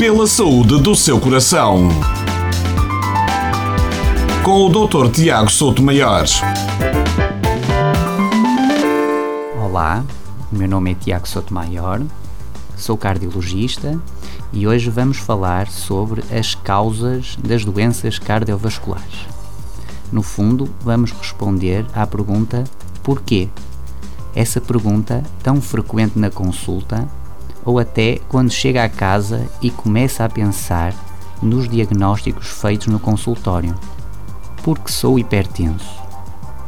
Pela saúde do seu coração. Com o Dr. Tiago Souto Maior. Olá, meu nome é Tiago Souto Maior, sou cardiologista e hoje vamos falar sobre as causas das doenças cardiovasculares. No fundo, vamos responder à pergunta porquê? Essa pergunta tão frequente na consulta ou até quando chega à casa e começa a pensar nos diagnósticos feitos no consultório. Porque sou hipertenso?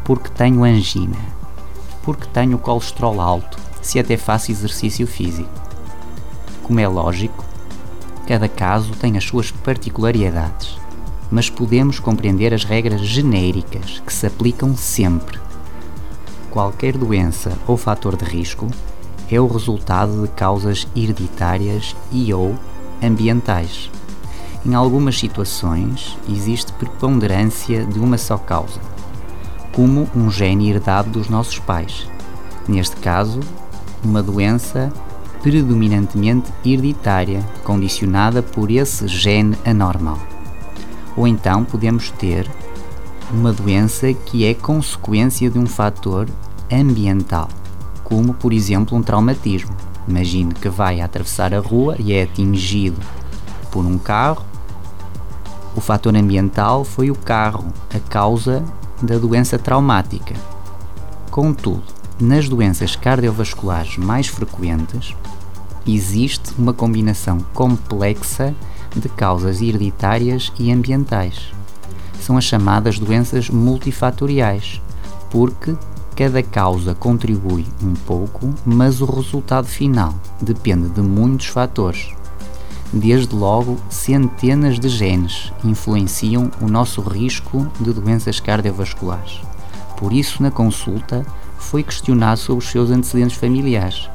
Porque tenho angina? Porque tenho colesterol alto, se até faço exercício físico? Como é lógico, cada caso tem as suas particularidades, mas podemos compreender as regras genéricas que se aplicam sempre. Qualquer doença ou fator de risco é o resultado de causas hereditárias e ou ambientais. Em algumas situações existe preponderância de uma só causa, como um gene herdado dos nossos pais. Neste caso, uma doença predominantemente hereditária, condicionada por esse gene anormal. Ou então podemos ter uma doença que é consequência de um fator ambiental como por exemplo um traumatismo. Imagine que vai atravessar a rua e é atingido por um carro. O fator ambiental foi o carro, a causa da doença traumática. Contudo, nas doenças cardiovasculares mais frequentes, existe uma combinação complexa de causas hereditárias e ambientais. São as chamadas doenças multifatoriais, porque Cada causa contribui um pouco, mas o resultado final depende de muitos fatores. Desde logo, centenas de genes influenciam o nosso risco de doenças cardiovasculares. Por isso, na consulta, foi questionado sobre os seus antecedentes familiares,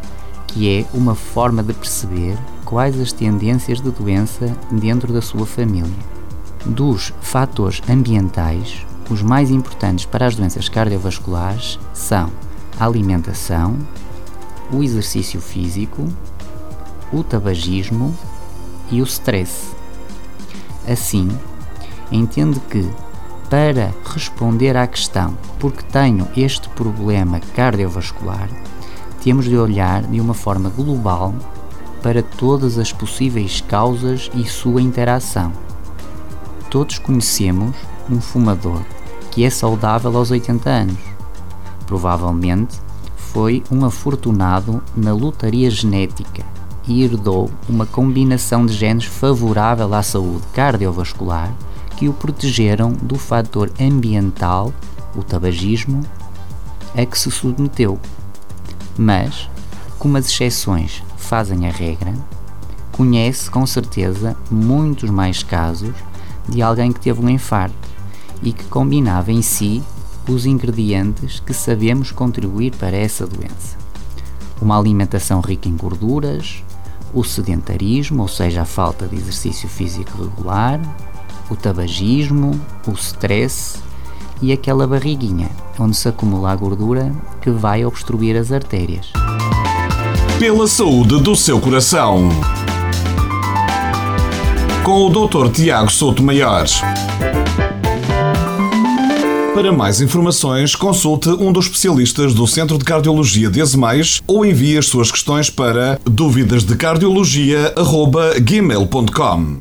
que é uma forma de perceber quais as tendências de doença dentro da sua família. Dos fatores ambientais, os mais importantes para as doenças cardiovasculares são a alimentação, o exercício físico, o tabagismo e o stress. Assim, entende que para responder à questão porque tenho este problema cardiovascular, temos de olhar de uma forma global para todas as possíveis causas e sua interação. Todos conhecemos um fumador que é saudável aos 80 anos. Provavelmente foi um afortunado na lotaria genética e herdou uma combinação de genes favorável à saúde cardiovascular que o protegeram do fator ambiental, o tabagismo, a que se submeteu. Mas, como as exceções fazem a regra, conhece com certeza muitos mais casos de alguém que teve um infarto e que combinava em si os ingredientes que sabemos contribuir para essa doença. Uma alimentação rica em gorduras, o sedentarismo, ou seja, a falta de exercício físico regular, o tabagismo, o stress e aquela barriguinha onde se acumula a gordura que vai obstruir as artérias. Pela saúde do seu coração. Com o Dr. Tiago Souto Maior. Para mais informações, consulte um dos especialistas do Centro de Cardiologia de Azemais ou envie as suas questões para dúvidasdecardiologia.gmail.com